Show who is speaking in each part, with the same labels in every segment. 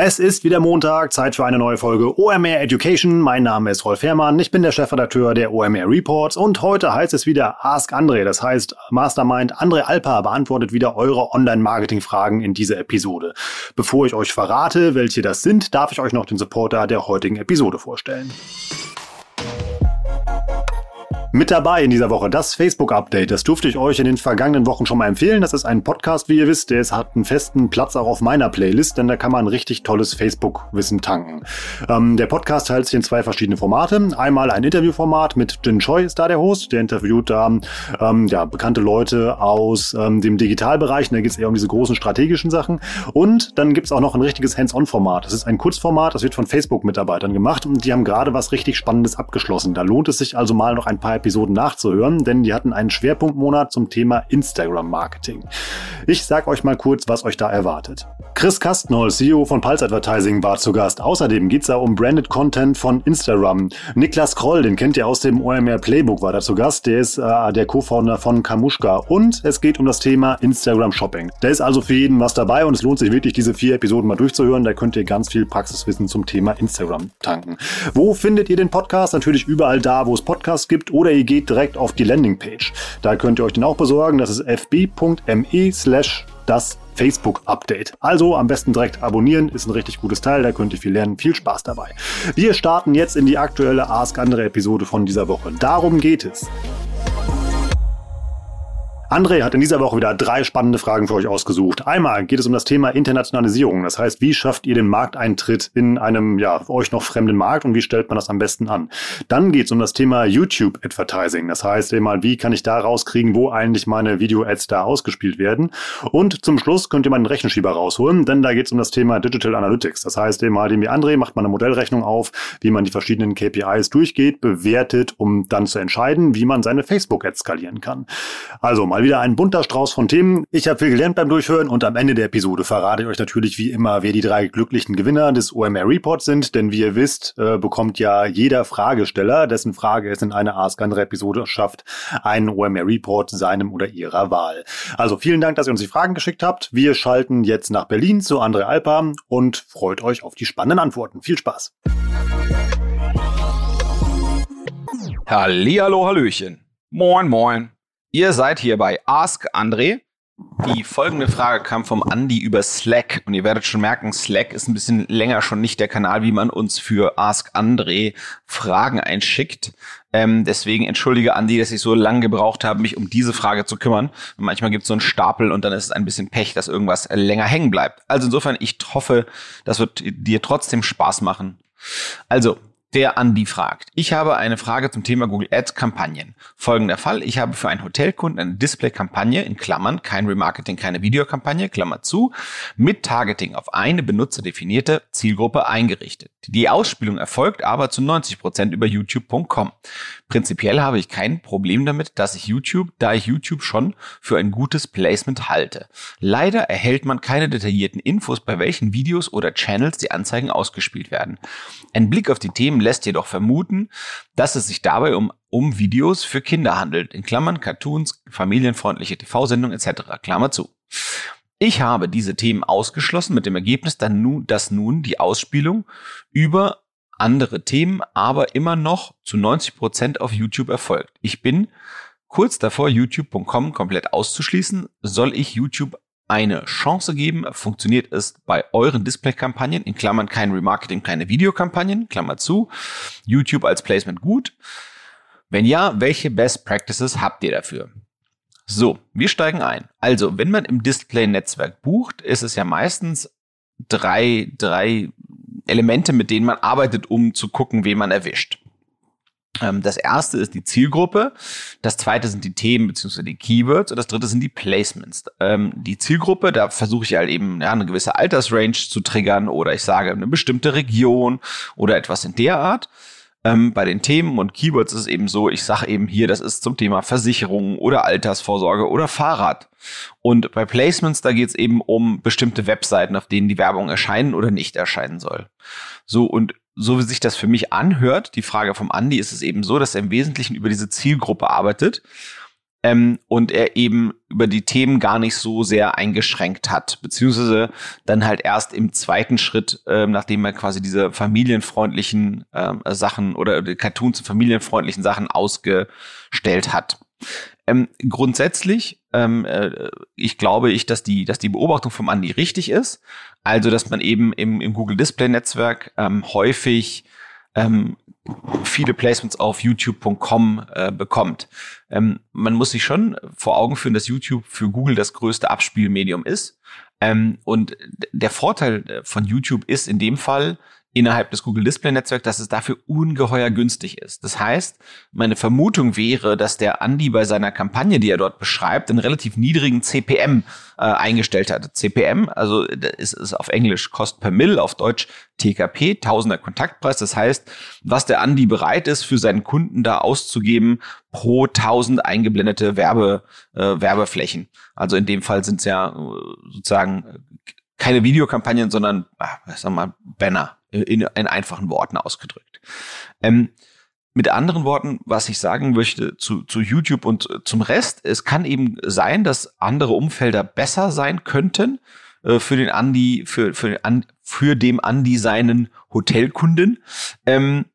Speaker 1: Es ist wieder Montag, Zeit für eine neue Folge OMR Education. Mein Name ist Rolf Herrmann, ich bin der Chefredakteur der OMR Reports und heute heißt es wieder Ask Andre. Das heißt, Mastermind Andre Alpa beantwortet wieder eure Online-Marketing-Fragen in dieser Episode. Bevor ich euch verrate, welche das sind, darf ich euch noch den Supporter der heutigen Episode vorstellen. Mit dabei in dieser Woche das Facebook-Update. Das durfte ich euch in den vergangenen Wochen schon mal empfehlen. Das ist ein Podcast, wie ihr wisst, der hat einen festen Platz auch auf meiner Playlist, denn da kann man richtig tolles Facebook-Wissen tanken. Ähm, der Podcast teilt sich in zwei verschiedene Formate. Einmal ein Interviewformat mit Jin Choi ist da der Host. Der interviewt da ähm, ja, bekannte Leute aus ähm, dem Digitalbereich. Da geht es eher um diese großen strategischen Sachen. Und dann gibt es auch noch ein richtiges Hands-on-Format. Das ist ein Kurzformat, das wird von Facebook-Mitarbeitern gemacht und die haben gerade was richtig Spannendes abgeschlossen. Da lohnt es sich also mal noch ein paar Episoden nachzuhören, denn die hatten einen Schwerpunktmonat zum Thema Instagram-Marketing. Ich sag euch mal kurz, was euch da erwartet. Chris Kastnoll, CEO von Pulse Advertising, war zu Gast. Außerdem geht's da um Branded Content von Instagram. Niklas Kroll, den kennt ihr aus dem OMR Playbook, war da zu Gast. Der ist äh, der Co-Founder von Kamushka. Und es geht um das Thema Instagram Shopping. Da ist also für jeden was dabei und es lohnt sich wirklich, diese vier Episoden mal durchzuhören. Da könnt ihr ganz viel Praxiswissen zum Thema Instagram tanken. Wo findet ihr den Podcast? Natürlich überall da, wo es Podcasts gibt oder ihr geht direkt auf die Landingpage. Da könnt ihr euch den auch besorgen. Das ist fb.me slash das Facebook-Update. Also am besten direkt abonnieren, ist ein richtig gutes Teil, da könnt ihr viel lernen. Viel Spaß dabei. Wir starten jetzt in die aktuelle Ask Andere Episode von dieser Woche. Darum geht es. André hat in dieser Woche wieder drei spannende Fragen für euch ausgesucht. Einmal geht es um das Thema Internationalisierung. Das heißt, wie schafft ihr den Markteintritt in einem, ja, für euch noch fremden Markt und wie stellt man das am besten an? Dann geht es um das Thema YouTube Advertising. Das heißt, einmal, wie kann ich da rauskriegen, wo eigentlich meine Video-Ads da ausgespielt werden? Und zum Schluss könnt ihr mal einen Rechenschieber rausholen, denn da geht es um das Thema Digital Analytics. Das heißt, einmal, dem wie André macht man eine Modellrechnung auf, wie man die verschiedenen KPIs durchgeht, bewertet, um dann zu entscheiden, wie man seine Facebook-Ads skalieren kann. Also mal Mal wieder ein bunter Strauß von Themen. Ich habe viel gelernt beim Durchhören und am Ende der Episode verrate ich euch natürlich wie immer, wer die drei glücklichen Gewinner des OMR Reports sind, denn wie ihr wisst, äh, bekommt ja jeder Fragesteller, dessen Frage es in einer Ask Andere Episode schafft, einen OMR Report seinem oder ihrer Wahl. Also vielen Dank, dass ihr uns die Fragen geschickt habt. Wir schalten jetzt nach Berlin zu Andre Alpa und freut euch auf die spannenden Antworten. Viel Spaß.
Speaker 2: Hallihallo, Hallöchen. Moin, moin. Ihr seid hier bei Ask André. Die folgende Frage kam vom Andy über Slack und ihr werdet schon merken, Slack ist ein bisschen länger schon nicht der Kanal, wie man uns für Ask André Fragen einschickt. Ähm, deswegen entschuldige Andy, dass ich so lange gebraucht habe, mich um diese Frage zu kümmern. Und manchmal gibt es so einen Stapel und dann ist es ein bisschen Pech, dass irgendwas länger hängen bleibt. Also insofern, ich hoffe, das wird dir trotzdem Spaß machen. Also, der Andi fragt. Ich habe eine Frage zum Thema Google Ads Kampagnen. Folgender Fall. Ich habe für einen Hotelkunden eine Display-Kampagne in Klammern, kein Remarketing, keine Videokampagne, Klammer zu, mit Targeting auf eine benutzerdefinierte Zielgruppe eingerichtet. Die Ausspielung erfolgt aber zu 90 Prozent über youtube.com. Prinzipiell habe ich kein Problem damit, dass ich YouTube, da ich YouTube schon für ein gutes Placement halte. Leider erhält man keine detaillierten Infos, bei welchen Videos oder Channels die Anzeigen ausgespielt werden. Ein Blick auf die Themen lässt jedoch vermuten, dass es sich dabei um, um Videos für Kinder handelt, in Klammern Cartoons, familienfreundliche TV-Sendungen etc. Klammer zu. Ich habe diese Themen ausgeschlossen mit dem Ergebnis, dass nun die Ausspielung über andere Themen aber immer noch zu 90 Prozent auf YouTube erfolgt. Ich bin kurz davor, youtube.com komplett auszuschließen. Soll ich YouTube eine Chance geben? Funktioniert es bei euren Display-Kampagnen? In Klammern kein Remarketing, keine Videokampagnen, Klammer zu. YouTube als Placement gut? Wenn ja, welche Best Practices habt ihr dafür? So, wir steigen ein. Also, wenn man im Display-Netzwerk bucht, ist es ja meistens drei, drei Elemente, mit denen man arbeitet, um zu gucken, wen man erwischt. Ähm, das erste ist die Zielgruppe, das zweite sind die Themen bzw. die Keywords und das dritte sind die Placements. Ähm, die Zielgruppe, da versuche ich halt eben ja, eine gewisse Altersrange zu triggern oder ich sage eine bestimmte Region oder etwas in der Art. Ähm, bei den Themen und Keywords ist es eben so, ich sage eben hier, das ist zum Thema Versicherung oder Altersvorsorge oder Fahrrad. Und bei Placements, da geht es eben um bestimmte Webseiten, auf denen die Werbung erscheinen oder nicht erscheinen soll. So, und so wie sich das für mich anhört, die Frage vom Andi, ist es eben so, dass er im Wesentlichen über diese Zielgruppe arbeitet ähm, und er eben über die Themen gar nicht so sehr eingeschränkt hat, beziehungsweise dann halt erst im zweiten Schritt, ähm, nachdem er quasi diese familienfreundlichen ähm, Sachen oder Cartoons familienfreundlichen Sachen ausgestellt hat. Ähm, grundsätzlich, ähm, äh, ich glaube ich, dass die, dass die Beobachtung vom Andi richtig ist. Also, dass man eben im, im Google Display Netzwerk ähm, häufig ähm, viele Placements auf youtube.com äh, bekommt. Ähm, man muss sich schon vor Augen führen, dass YouTube für Google das größte Abspielmedium ist. Ähm, und der Vorteil äh, von YouTube ist in dem Fall, innerhalb des Google Display Netzwerks, dass es dafür ungeheuer günstig ist. Das heißt, meine Vermutung wäre, dass der Andy bei seiner Kampagne, die er dort beschreibt, einen relativ niedrigen CPM äh, eingestellt hat. CPM, also ist, ist auf Englisch Cost per Mill, auf Deutsch TKP, Tausender Kontaktpreis. Das heißt, was der Andy bereit ist, für seinen Kunden da auszugeben pro tausend eingeblendete Werbe, äh, Werbeflächen. Also in dem Fall sind es ja äh, sozusagen keine Videokampagnen, sondern, ach, sag mal, Banner in, in einfachen Worten ausgedrückt. Ähm, mit anderen Worten, was ich sagen möchte zu, zu YouTube und zum Rest, es kann eben sein, dass andere Umfelder besser sein könnten äh, für den Andi, für, für, den, für dem Andi seinen Hotelkunden. Ähm,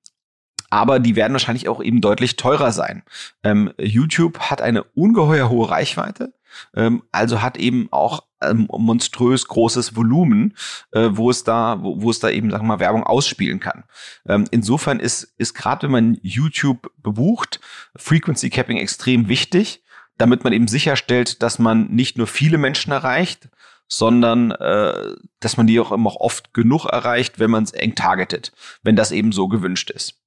Speaker 2: aber die werden wahrscheinlich auch eben deutlich teurer sein. Ähm, YouTube hat eine ungeheuer hohe Reichweite, ähm, also hat eben auch ähm, monströs großes Volumen, äh, wo es da, wo, wo es da eben, sagen wir mal, Werbung ausspielen kann. Ähm, insofern ist, ist gerade wenn man YouTube bebucht, Frequency Capping extrem wichtig, damit man eben sicherstellt, dass man nicht nur viele Menschen erreicht, sondern äh, dass man die auch immer oft genug erreicht, wenn man es eng targetet, wenn das eben so gewünscht ist.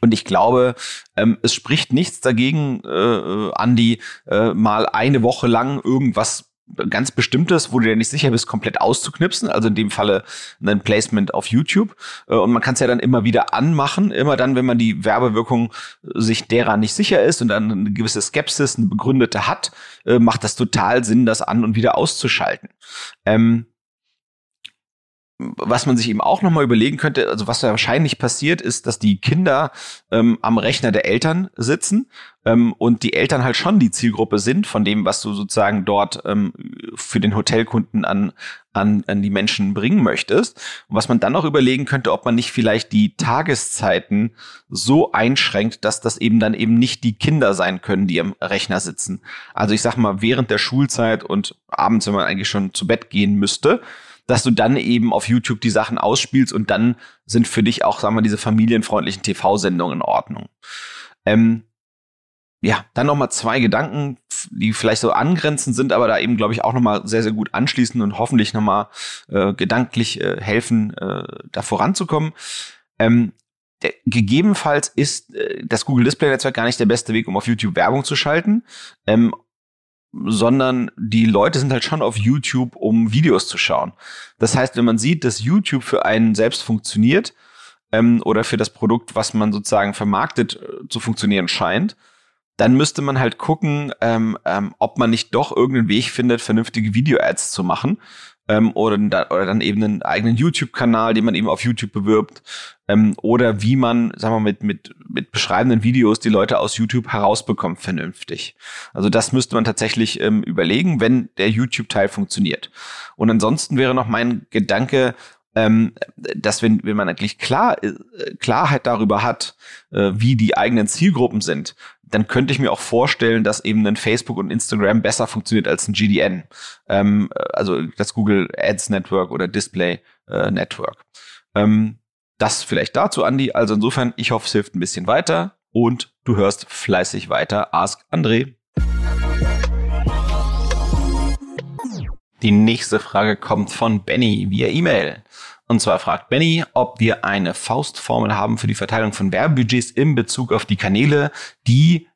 Speaker 2: Und ich glaube, ähm, es spricht nichts dagegen, äh, äh Andi, äh, mal eine Woche lang irgendwas ganz Bestimmtes, wo du dir nicht sicher bist, komplett auszuknipsen. Also in dem Falle ein Placement auf YouTube. Äh, und man kann es ja dann immer wieder anmachen, immer dann, wenn man die Werbewirkung sich derer nicht sicher ist und dann eine gewisse Skepsis, eine begründete hat, äh, macht das total Sinn, das an und wieder auszuschalten. Ähm, was man sich eben auch nochmal überlegen könnte, also was da wahrscheinlich passiert, ist, dass die Kinder ähm, am Rechner der Eltern sitzen ähm, und die Eltern halt schon die Zielgruppe sind von dem, was du sozusagen dort ähm, für den Hotelkunden an, an, an die Menschen bringen möchtest. Und was man dann noch überlegen könnte, ob man nicht vielleicht die Tageszeiten so einschränkt, dass das eben dann eben nicht die Kinder sein können, die am Rechner sitzen. Also ich sag mal, während der Schulzeit und abends, wenn man eigentlich schon zu Bett gehen müsste, dass du dann eben auf YouTube die Sachen ausspielst und dann sind für dich auch, sagen wir, diese familienfreundlichen TV-Sendungen in Ordnung. Ähm, ja, dann noch mal zwei Gedanken, die vielleicht so angrenzend sind, aber da eben, glaube ich, auch noch mal sehr, sehr gut anschließen und hoffentlich noch mal äh, gedanklich äh, helfen, äh, da voranzukommen. Ähm, der, gegebenenfalls ist äh, das Google Display Netzwerk gar nicht der beste Weg, um auf YouTube Werbung zu schalten. Ähm, sondern die Leute sind halt schon auf YouTube, um Videos zu schauen. Das heißt, wenn man sieht, dass YouTube für einen selbst funktioniert ähm, oder für das Produkt, was man sozusagen vermarktet, äh, zu funktionieren scheint, dann müsste man halt gucken, ähm, ähm, ob man nicht doch irgendeinen Weg findet, vernünftige Video-Ads zu machen ähm, oder, oder dann eben einen eigenen YouTube-Kanal, den man eben auf YouTube bewirbt ähm, oder wie man, sagen wir mal, mit, mit, mit beschreibenden Videos die Leute aus YouTube herausbekommt vernünftig. Also das müsste man tatsächlich ähm, überlegen, wenn der YouTube-Teil funktioniert. Und ansonsten wäre noch mein Gedanke, ähm, dass wenn, wenn man eigentlich klar, äh, Klarheit darüber hat, äh, wie die eigenen Zielgruppen sind, dann könnte ich mir auch vorstellen, dass eben ein Facebook und Instagram besser funktioniert als ein GDN. Ähm, also das Google Ads Network oder Display äh, Network. Ähm, das vielleicht dazu, Andi. Also insofern, ich hoffe, es hilft ein bisschen weiter und du hörst fleißig weiter. Ask André. Die nächste Frage kommt von Benny via E-Mail. Und zwar fragt Benny, ob wir eine Faustformel haben für die Verteilung von Werbebudgets in Bezug auf die Kanäle, die,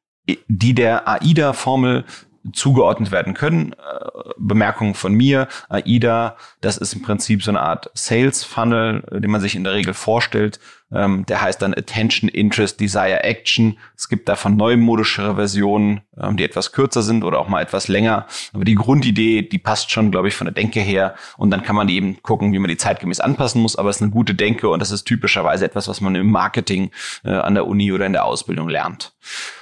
Speaker 2: die der AIDA-Formel zugeordnet werden können. Äh, Bemerkungen von mir, AIDA, das ist im Prinzip so eine Art Sales Funnel, äh, den man sich in der Regel vorstellt. Ähm, der heißt dann Attention, Interest, Desire, Action. Es gibt davon neumodischere Versionen, ähm, die etwas kürzer sind oder auch mal etwas länger. Aber die Grundidee, die passt schon, glaube ich, von der Denke her. Und dann kann man eben gucken, wie man die zeitgemäß anpassen muss. Aber es ist eine gute Denke und das ist typischerweise etwas, was man im Marketing äh, an der Uni oder in der Ausbildung lernt.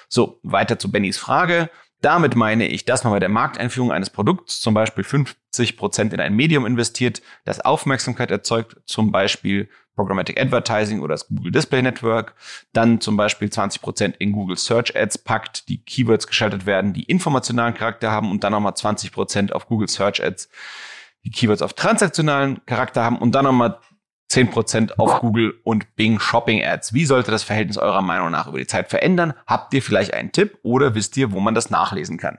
Speaker 2: So, weiter zu Bennys Frage. Damit meine ich, dass man bei der Markteinführung eines Produkts zum Beispiel 50 Prozent in ein Medium investiert, das Aufmerksamkeit erzeugt, zum Beispiel Programmatic Advertising oder das Google Display Network, dann zum Beispiel 20 Prozent in Google Search Ads packt, die Keywords geschaltet werden, die informationalen Charakter haben und dann nochmal 20 Prozent auf Google Search Ads, die Keywords auf transaktionalen Charakter haben und dann nochmal 10% auf Google und Bing Shopping Ads. Wie sollte das Verhältnis eurer Meinung nach über die Zeit verändern? Habt ihr vielleicht einen Tipp oder wisst ihr, wo man das nachlesen kann?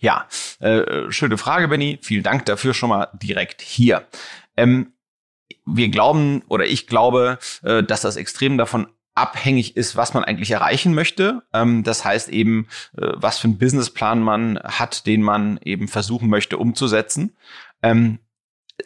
Speaker 2: Ja, äh, schöne Frage, Benny. Vielen Dank dafür schon mal direkt hier. Ähm, wir glauben oder ich glaube, äh, dass das extrem davon abhängig ist, was man eigentlich erreichen möchte. Ähm, das heißt eben, äh, was für einen Businessplan man hat, den man eben versuchen möchte umzusetzen.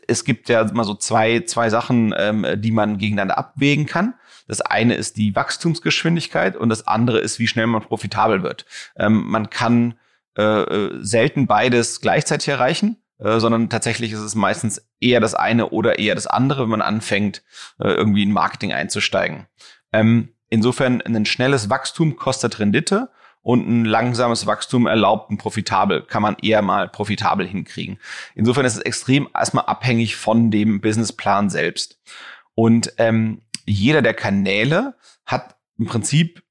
Speaker 2: Es gibt ja immer so zwei, zwei Sachen, ähm, die man gegeneinander abwägen kann. Das eine ist die Wachstumsgeschwindigkeit und das andere ist, wie schnell man profitabel wird. Ähm, man kann äh, äh, selten beides gleichzeitig erreichen, äh, sondern tatsächlich ist es meistens eher das eine oder eher das andere, wenn man anfängt, äh, irgendwie in Marketing einzusteigen. Ähm, insofern ein schnelles Wachstum kostet Rendite und ein langsames Wachstum erlaubt ein profitabel, kann man eher mal profitabel hinkriegen. Insofern ist es extrem erstmal abhängig von dem Businessplan selbst. Und ähm, jeder der Kanäle hat im Prinzip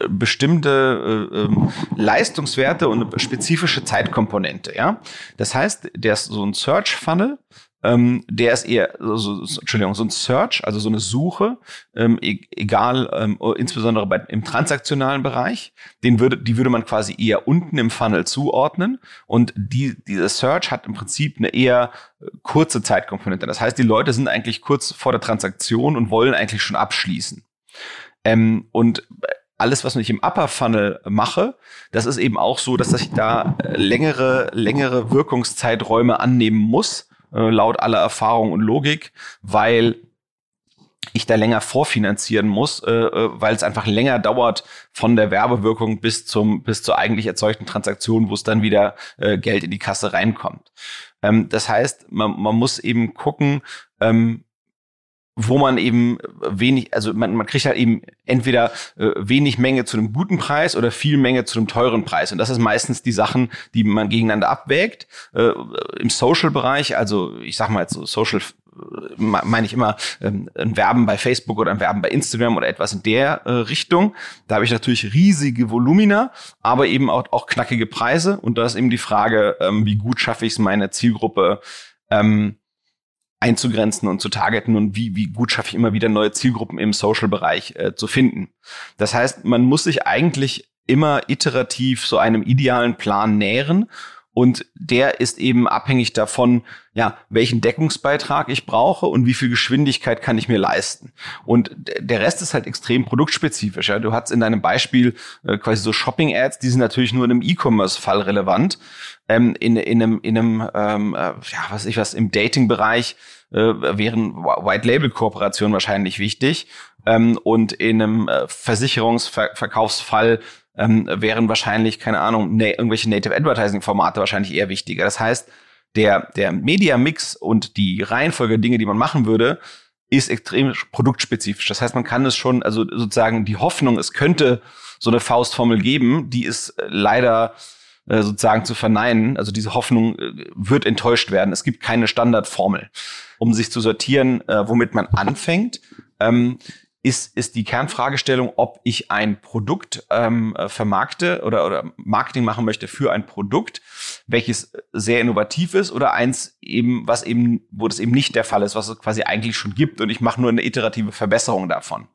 Speaker 2: äh, bestimmte äh, äh, Leistungswerte und eine spezifische Zeitkomponente. Ja, das heißt, der ist so ein Search Funnel ähm, der ist eher, so, so, Entschuldigung, so ein Search, also so eine Suche, ähm, e egal, ähm, insbesondere bei, im transaktionalen Bereich, den würde, die würde man quasi eher unten im Funnel zuordnen und die, dieser Search hat im Prinzip eine eher äh, kurze Zeitkomponente. Das heißt, die Leute sind eigentlich kurz vor der Transaktion und wollen eigentlich schon abschließen. Ähm, und alles, was ich im Upper Funnel mache, das ist eben auch so, dass ich da äh, längere, längere Wirkungszeiträume annehmen muss, äh, laut aller Erfahrung und Logik, weil ich da länger vorfinanzieren muss, äh, äh, weil es einfach länger dauert von der Werbewirkung bis zum bis zur eigentlich erzeugten Transaktion, wo es dann wieder äh, Geld in die Kasse reinkommt. Ähm, das heißt, man, man muss eben gucken, ähm, wo man eben wenig, also man, man kriegt halt eben entweder äh, wenig Menge zu einem guten Preis oder viel Menge zu einem teuren Preis. Und das ist meistens die Sachen, die man gegeneinander abwägt. Äh, Im Social-Bereich, also ich sag mal jetzt so Social äh, meine ich immer ähm, ein Werben bei Facebook oder ein Werben bei Instagram oder etwas in der äh, Richtung. Da habe ich natürlich riesige Volumina, aber eben auch, auch knackige Preise. Und da ist eben die Frage, ähm, wie gut schaffe ich es, meine Zielgruppe ähm, einzugrenzen und zu targeten und wie, wie gut schaffe ich immer wieder neue Zielgruppen im Social-Bereich äh, zu finden. Das heißt, man muss sich eigentlich immer iterativ so einem idealen Plan nähren und der ist eben abhängig davon, ja, welchen Deckungsbeitrag ich brauche und wie viel Geschwindigkeit kann ich mir leisten. Und der Rest ist halt extrem produktspezifisch. Ja. Du hast in deinem Beispiel äh, quasi so Shopping-Ads, die sind natürlich nur in einem E-Commerce-Fall relevant. Ähm, in, in einem, in einem ähm, äh, ja, was ich was, im Dating-Bereich äh, wären White-Label-Kooperationen wahrscheinlich wichtig. Ähm, und in einem äh, Versicherungsverkaufsfall ähm, wären wahrscheinlich, keine Ahnung, na irgendwelche Native Advertising-Formate wahrscheinlich eher wichtiger. Das heißt, der, der Media-Mix und die Reihenfolge Dinge, die man machen würde, ist extrem produktspezifisch. Das heißt, man kann es schon, also sozusagen die Hoffnung, es könnte so eine Faustformel geben, die ist äh, leider äh, sozusagen zu verneinen. Also diese Hoffnung äh, wird enttäuscht werden. Es gibt keine Standardformel. Um sich zu sortieren, äh, womit man anfängt, ähm, ist, ist die Kernfragestellung, ob ich ein Produkt ähm, äh, vermarkte oder, oder Marketing machen möchte für ein Produkt, welches sehr innovativ ist oder eins eben, was eben, wo das eben nicht der Fall ist, was es quasi eigentlich schon gibt und ich mache nur eine iterative Verbesserung davon.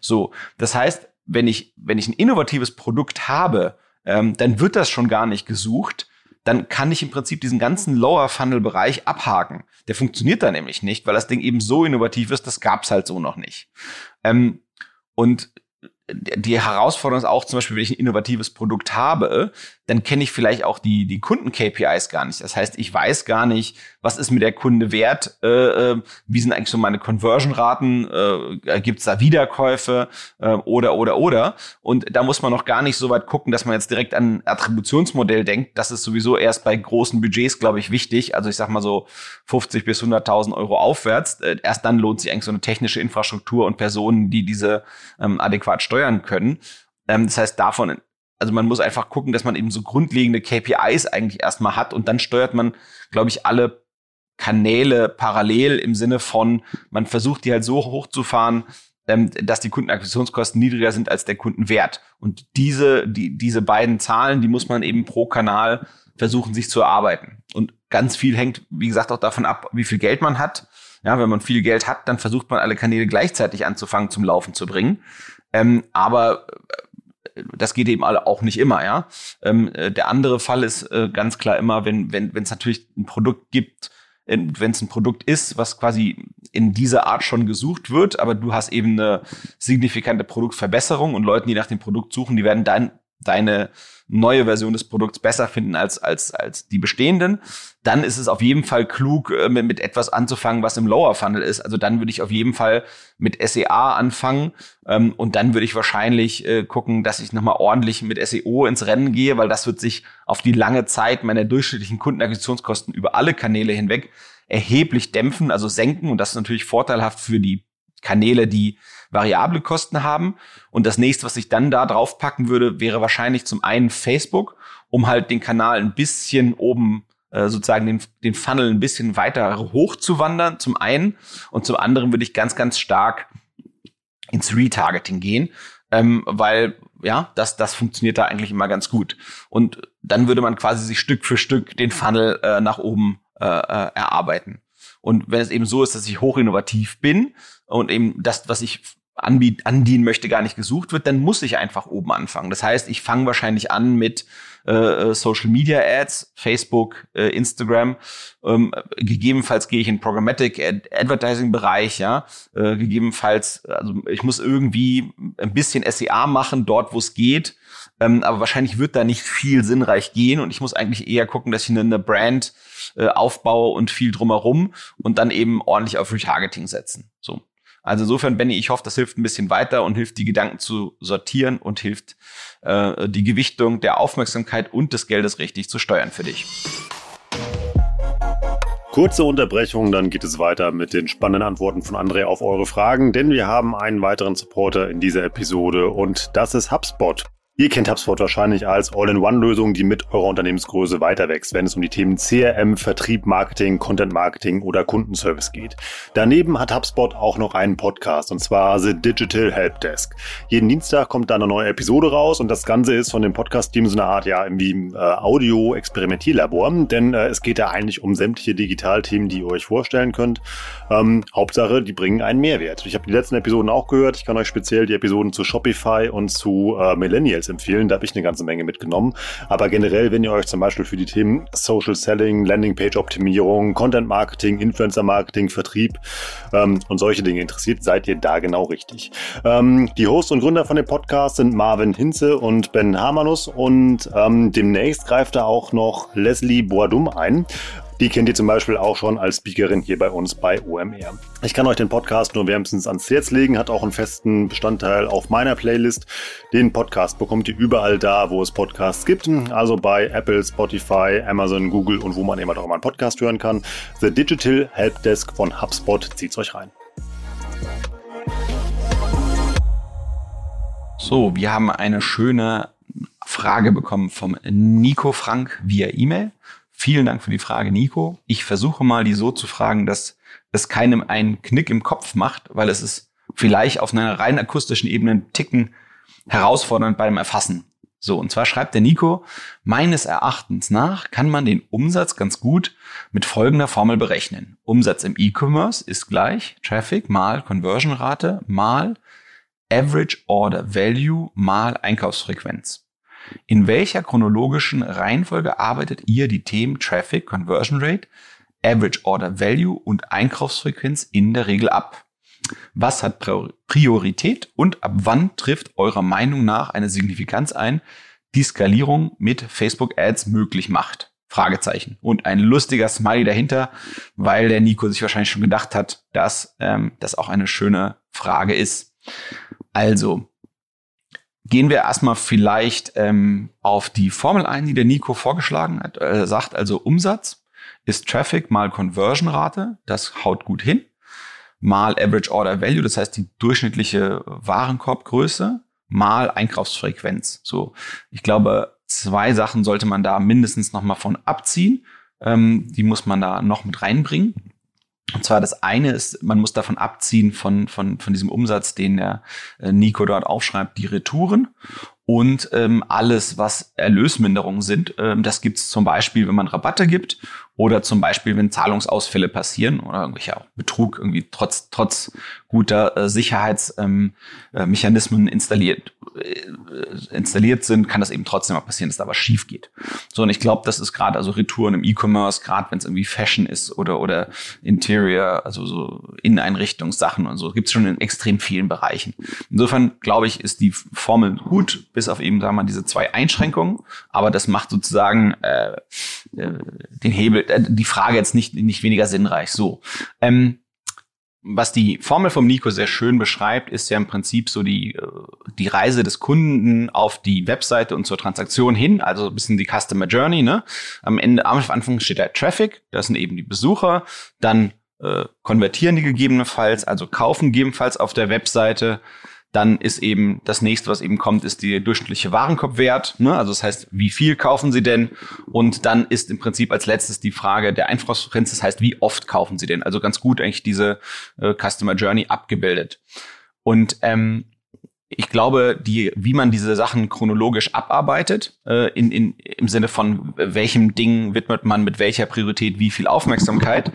Speaker 2: So, das heißt, wenn ich, wenn ich ein innovatives Produkt habe, ähm, dann wird das schon gar nicht gesucht, dann kann ich im Prinzip diesen ganzen Lower Funnel Bereich abhaken. Der funktioniert da nämlich nicht, weil das Ding eben so innovativ ist, das gab's halt so noch nicht. Ähm, und die Herausforderung ist auch zum Beispiel, wenn ich ein innovatives Produkt habe, dann kenne ich vielleicht auch die, die Kunden-KPIs gar nicht. Das heißt, ich weiß gar nicht, was ist mir der Kunde wert, äh, äh, wie sind eigentlich so meine Conversion-Raten, äh, gibt es da Wiederkäufe äh, oder, oder, oder. Und da muss man noch gar nicht so weit gucken, dass man jetzt direkt an ein Attributionsmodell denkt. Das ist sowieso erst bei großen Budgets, glaube ich, wichtig. Also ich sag mal so 50 bis 100.000 Euro aufwärts. Äh, erst dann lohnt sich eigentlich so eine technische Infrastruktur und Personen, die diese ähm, adäquat steuern können. Ähm, das heißt, davon also man muss einfach gucken, dass man eben so grundlegende KPIs eigentlich erstmal hat und dann steuert man, glaube ich, alle Kanäle parallel im Sinne von, man versucht die halt so hochzufahren, ähm, dass die Kundenakquisitionskosten niedriger sind als der Kundenwert. Und diese, die, diese beiden Zahlen, die muss man eben pro Kanal versuchen, sich zu erarbeiten. Und ganz viel hängt, wie gesagt, auch davon ab, wie viel Geld man hat. Ja, wenn man viel Geld hat, dann versucht man alle Kanäle gleichzeitig anzufangen zum Laufen zu bringen. Ähm, aber das geht eben auch nicht immer, ja. Ähm, äh, der andere Fall ist äh, ganz klar immer, wenn wenn wenn es natürlich ein Produkt gibt, wenn es ein Produkt ist, was quasi in dieser Art schon gesucht wird, aber du hast eben eine signifikante Produktverbesserung und Leute, die nach dem Produkt suchen, die werden dann deine neue Version des Produkts besser finden als, als, als die bestehenden, dann ist es auf jeden Fall klug, äh, mit, mit etwas anzufangen, was im Lower Funnel ist. Also dann würde ich auf jeden Fall mit SEA anfangen ähm, und dann würde ich wahrscheinlich äh, gucken, dass ich nochmal ordentlich mit SEO ins Rennen gehe, weil das wird sich auf die lange Zeit meiner durchschnittlichen Kundenakquisitionskosten über alle Kanäle hinweg erheblich dämpfen, also senken und das ist natürlich vorteilhaft für die Kanäle, die variable Kosten haben. Und das nächste, was ich dann da drauf packen würde, wäre wahrscheinlich zum einen Facebook, um halt den Kanal ein bisschen oben äh, sozusagen den, den Funnel ein bisschen weiter hochzuwandern, zum einen. Und zum anderen würde ich ganz, ganz stark ins Retargeting gehen, ähm, weil ja, das, das funktioniert da eigentlich immer ganz gut. Und dann würde man quasi sich Stück für Stück den Funnel äh, nach oben äh, äh erarbeiten. Und wenn es eben so ist, dass ich hochinnovativ bin und eben das, was ich andienen möchte, gar nicht gesucht wird, dann muss ich einfach oben anfangen. Das heißt, ich fange wahrscheinlich an mit äh, äh, Social Media Ads, Facebook, äh, Instagram. Ähm, gegebenenfalls gehe ich in Programmatic Ad Advertising Bereich, ja. Äh, gegebenenfalls, also ich muss irgendwie ein bisschen SEA machen, dort wo es geht. Ähm, aber wahrscheinlich wird da nicht viel sinnreich gehen und ich muss eigentlich eher gucken, dass ich eine, eine Brand äh, aufbaue und viel drumherum und dann eben ordentlich auf Retargeting setzen. So. Also insofern, Benny, ich hoffe, das hilft ein bisschen weiter und hilft, die Gedanken zu sortieren und hilft, äh, die Gewichtung der Aufmerksamkeit und des Geldes richtig zu steuern für dich.
Speaker 1: Kurze Unterbrechung, dann geht es weiter mit den spannenden Antworten von André auf eure Fragen, denn wir haben einen weiteren Supporter in dieser Episode und das ist HubSpot. Ihr kennt HubSpot wahrscheinlich als All-in-One-Lösung, die mit eurer Unternehmensgröße weiter wächst, wenn es um die Themen CRM, Vertrieb, Marketing, Content Marketing oder Kundenservice geht. Daneben hat HubSpot auch noch einen Podcast und zwar The Digital Helpdesk. Jeden Dienstag kommt da eine neue Episode raus und das Ganze ist von dem Podcast-Team so eine Art ja irgendwie äh, Audio-Experimentierlabor, denn äh, es geht ja eigentlich um sämtliche Digitalthemen, die ihr euch vorstellen könnt. Ähm, Hauptsache, die bringen einen Mehrwert. Ich habe die letzten Episoden auch gehört. Ich kann euch speziell die Episoden zu Shopify und zu äh, Millennials Details empfehlen. Da habe ich eine ganze Menge mitgenommen. Aber generell, wenn ihr euch zum Beispiel für die Themen Social Selling, Landingpage-Optimierung, Content Marketing, Influencer Marketing, Vertrieb ähm, und solche Dinge interessiert, seid ihr da genau richtig. Ähm, die Hosts und Gründer von dem Podcast sind Marvin Hinze und Ben Hamanus und ähm, demnächst greift da auch noch Leslie Boadum ein. Die kennt ihr zum Beispiel auch schon als Speakerin hier bei uns bei OMR. Ich kann euch den Podcast nur wärmstens ans Herz legen, hat auch einen festen Bestandteil auf meiner Playlist. Den Podcast bekommt ihr überall da, wo es Podcasts gibt. Also bei Apple, Spotify, Amazon, Google und wo man immer auch mal einen Podcast hören kann. The Digital Helpdesk von HubSpot zieht's euch rein.
Speaker 2: So, wir haben eine schöne Frage bekommen vom Nico Frank via E-Mail. Vielen Dank für die Frage, Nico. Ich versuche mal, die so zu fragen, dass es keinem einen Knick im Kopf macht, weil es ist vielleicht auf einer rein akustischen Ebene ein Ticken herausfordernd beim Erfassen. So, und zwar schreibt der Nico, meines Erachtens nach kann man den Umsatz ganz gut mit folgender Formel berechnen. Umsatz im E-Commerce ist gleich Traffic mal Conversion Rate mal Average Order Value mal Einkaufsfrequenz. In welcher chronologischen Reihenfolge arbeitet ihr die Themen Traffic, Conversion Rate, Average Order Value und Einkaufsfrequenz in der Regel ab? Was hat Priorität und ab wann trifft eurer Meinung nach eine Signifikanz ein, die Skalierung mit Facebook Ads möglich macht. Fragezeichen. Und ein lustiger Smiley dahinter, weil der Nico sich wahrscheinlich schon gedacht hat, dass ähm, das auch eine schöne Frage ist. Also, gehen wir erstmal vielleicht ähm, auf die Formel ein, die der Nico vorgeschlagen hat. Er sagt also Umsatz ist Traffic mal Conversion-Rate, das haut gut hin, mal Average Order Value, das heißt die durchschnittliche Warenkorbgröße, mal Einkaufsfrequenz. So, ich glaube, zwei Sachen sollte man da mindestens noch mal von abziehen. Ähm, die muss man da noch mit reinbringen. Und zwar das eine ist, man muss davon abziehen von, von, von diesem Umsatz, den der äh, Nico dort aufschreibt, die Retouren und ähm, alles, was Erlösminderungen sind. Ähm, das gibt es zum Beispiel, wenn man Rabatte gibt oder zum Beispiel, wenn Zahlungsausfälle passieren oder irgendwelcher Betrug irgendwie trotz, trotz guter äh, Sicherheitsmechanismen ähm, äh, installiert, installiert sind, kann das eben trotzdem mal passieren, dass da was schief geht. So, und ich glaube, das ist gerade also Retouren im E-Commerce, gerade wenn es irgendwie Fashion ist oder, oder Interior, also so Inneneinrichtungssachen und so, gibt es schon in extrem vielen Bereichen. Insofern, glaube ich, ist die Formel gut, bis auf eben, sagen wir mal, diese zwei Einschränkungen, aber das macht sozusagen äh, äh den Hebel äh, die Frage jetzt nicht, nicht weniger sinnreich. So. Ähm, was die Formel vom Nico sehr schön beschreibt, ist ja im Prinzip so die, äh, die Reise des Kunden auf die Webseite und zur Transaktion hin, also ein bisschen die Customer Journey. Ne? Am Ende, am Anfang steht der Traffic, das sind eben die Besucher, dann äh, konvertieren die gegebenenfalls, also kaufen gegebenenfalls auf der Webseite, dann ist eben das nächste, was eben kommt, ist die durchschnittliche Warenkorbwert. Ne? Also das heißt, wie viel kaufen Sie denn? Und dann ist im Prinzip als letztes die Frage der Einflussfrequenz. Das heißt, wie oft kaufen Sie denn? Also ganz gut eigentlich diese äh, Customer Journey abgebildet. Und ähm, ich glaube, die, wie man diese Sachen chronologisch abarbeitet, äh, in, in, im Sinne von welchem Ding widmet man mit welcher Priorität wie viel Aufmerksamkeit,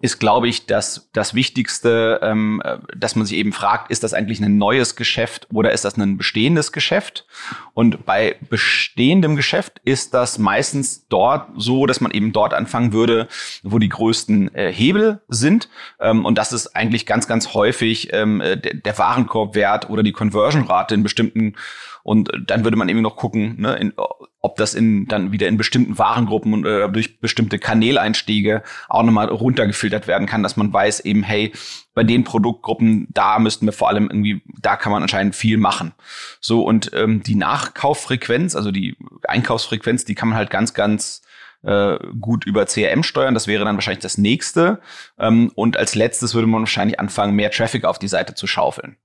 Speaker 2: ist, glaube ich, das, das Wichtigste, ähm, dass man sich eben fragt, ist das eigentlich ein neues Geschäft oder ist das ein bestehendes Geschäft? Und bei bestehendem Geschäft ist das meistens dort so, dass man eben dort anfangen würde, wo die größten äh, Hebel sind. Ähm, und das ist eigentlich ganz, ganz häufig ähm, der, der Warenkorbwert oder die Conversion-Rate in bestimmten und dann würde man eben noch gucken, ne, in, ob das in dann wieder in bestimmten Warengruppen und äh, durch bestimmte Kanäleinstiege auch nochmal runtergefiltert werden kann, dass man weiß eben, hey, bei den Produktgruppen, da müssten wir vor allem irgendwie, da kann man anscheinend viel machen. So, und ähm, die Nachkauffrequenz, also die Einkaufsfrequenz, die kann man halt ganz, ganz äh, gut über CRM steuern. Das wäre dann wahrscheinlich das nächste. Ähm, und als letztes würde man wahrscheinlich anfangen, mehr Traffic auf die Seite zu schaufeln.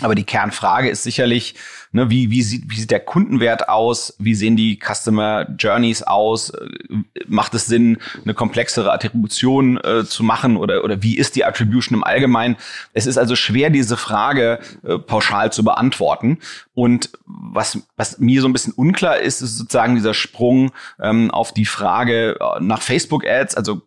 Speaker 2: Aber die Kernfrage ist sicherlich, ne, wie, wie, sieht, wie sieht der Kundenwert aus? Wie sehen die Customer Journeys aus? Äh, macht es Sinn, eine komplexere Attribution äh, zu machen oder, oder wie ist die Attribution im Allgemeinen? Es ist also schwer, diese Frage äh, pauschal zu beantworten. Und was, was mir so ein bisschen unklar ist, ist sozusagen dieser Sprung ähm, auf die Frage äh, nach Facebook-Ads. Also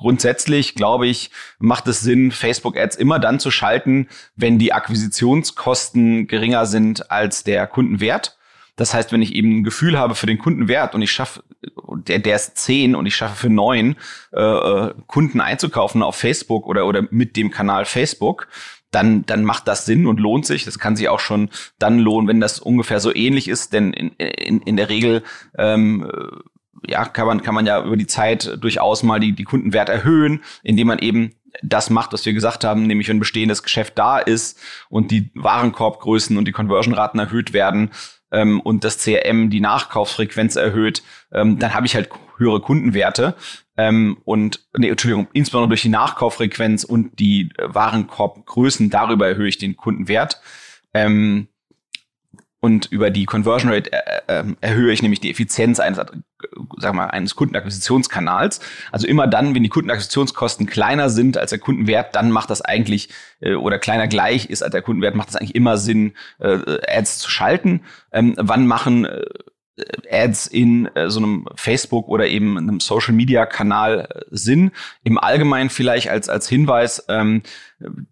Speaker 2: grundsätzlich, glaube ich, macht es Sinn, Facebook-Ads immer dann zu schalten, wenn die Akquisitionskosten geringer sind als der Kundenwert. Das heißt, wenn ich eben ein Gefühl habe für den Kundenwert und ich schaffe, der, der ist zehn und ich schaffe für neun äh, äh, Kunden einzukaufen auf Facebook oder, oder mit dem Kanal Facebook, dann, dann macht das Sinn und lohnt sich. Das kann sich auch schon dann lohnen, wenn das ungefähr so ähnlich ist, denn in, in, in der Regel ähm, ja, kann man, kann man ja über die Zeit durchaus mal die, die Kundenwert erhöhen, indem man eben das macht, was wir gesagt haben, nämlich wenn bestehendes Geschäft da ist und die Warenkorbgrößen und die Conversion-Raten erhöht werden ähm, und das CRM die Nachkaufsfrequenz erhöht, ähm, dann habe ich halt höhere Kundenwerte. Ähm, und, nee, Entschuldigung, insbesondere durch die Nachkauffrequenz und die Warenkorbgrößen, darüber erhöhe ich den Kundenwert. Ähm, und über die Conversion Rate äh, äh, erhöhe ich nämlich die Effizienz eines, sag mal, eines Kundenakquisitionskanals. Also immer dann, wenn die Kundenakquisitionskosten kleiner sind als der Kundenwert, dann macht das eigentlich äh, oder kleiner gleich ist als der Kundenwert, macht das eigentlich immer Sinn, äh, Ads zu schalten. Ähm, wann machen äh, Ads in äh, so einem Facebook oder eben einem Social Media Kanal äh, Sinn. Im Allgemeinen vielleicht als, als Hinweis, ähm,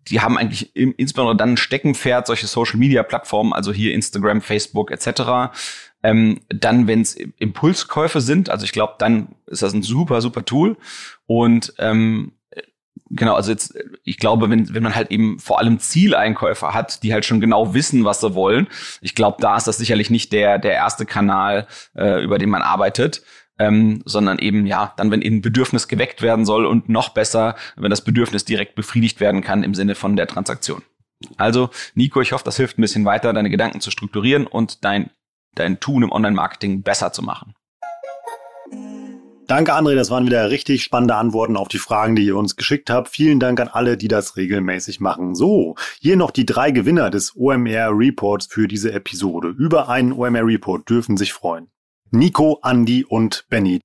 Speaker 2: die haben eigentlich im, insbesondere dann ein Steckenpferd, solche Social Media Plattformen, also hier Instagram, Facebook etc. Ähm, dann, wenn es Impulskäufe sind, also ich glaube, dann ist das ein super, super Tool. Und ähm, genau, also jetzt, ich glaube, wenn, wenn man halt eben vor allem Zieleinkäufer hat, die halt schon genau wissen, was sie wollen, ich glaube, da ist das sicherlich nicht der, der erste Kanal, äh, über den man arbeitet. Ähm, sondern eben ja, dann wenn eben Bedürfnis geweckt werden soll und noch besser, wenn das Bedürfnis direkt befriedigt werden kann im Sinne von der Transaktion. Also, Nico, ich hoffe, das hilft ein bisschen weiter, deine Gedanken zu strukturieren und dein, dein Tun im Online-Marketing besser zu machen.
Speaker 1: Danke, André. Das waren wieder richtig spannende Antworten auf die Fragen, die ihr uns geschickt habt. Vielen Dank an alle, die das regelmäßig machen. So, hier noch die drei Gewinner des OMR Reports für diese Episode. Über einen OMR Report dürfen sich freuen. Nico, Andy und Benny.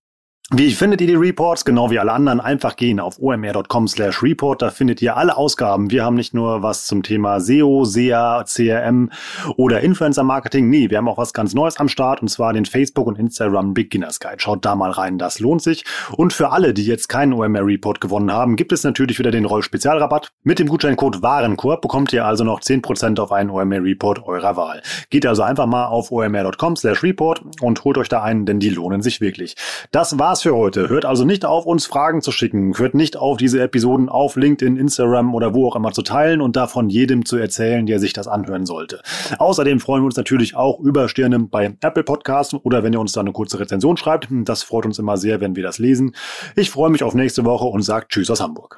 Speaker 1: Wie findet ihr die Reports? Genau wie alle anderen, einfach gehen auf omr.com slash report. Da findet ihr alle Ausgaben. Wir haben nicht nur was zum Thema SEO, SEA, CRM oder Influencer Marketing. Nee, wir haben auch was ganz Neues am Start und zwar den Facebook und Instagram Beginners Guide. Schaut da mal rein, das lohnt sich. Und für alle, die jetzt keinen OMR Report gewonnen haben, gibt es natürlich wieder den Roll Spezialrabatt. Mit dem Gutscheincode Warenkorb bekommt ihr also noch 10% auf einen OMR Report eurer Wahl. Geht also einfach mal auf omr.com slash report und holt euch da einen, denn die lohnen sich wirklich. Das war's war's für heute. Hört also nicht auf, uns Fragen zu schicken. Hört nicht auf, diese Episoden auf LinkedIn, Instagram oder wo auch immer zu teilen und davon jedem zu erzählen, der sich das anhören sollte. Außerdem freuen wir uns natürlich auch über Sterne bei Apple Podcasts oder wenn ihr uns da eine kurze Rezension schreibt. Das freut uns immer sehr, wenn wir das lesen. Ich freue mich auf nächste Woche und sage Tschüss aus Hamburg.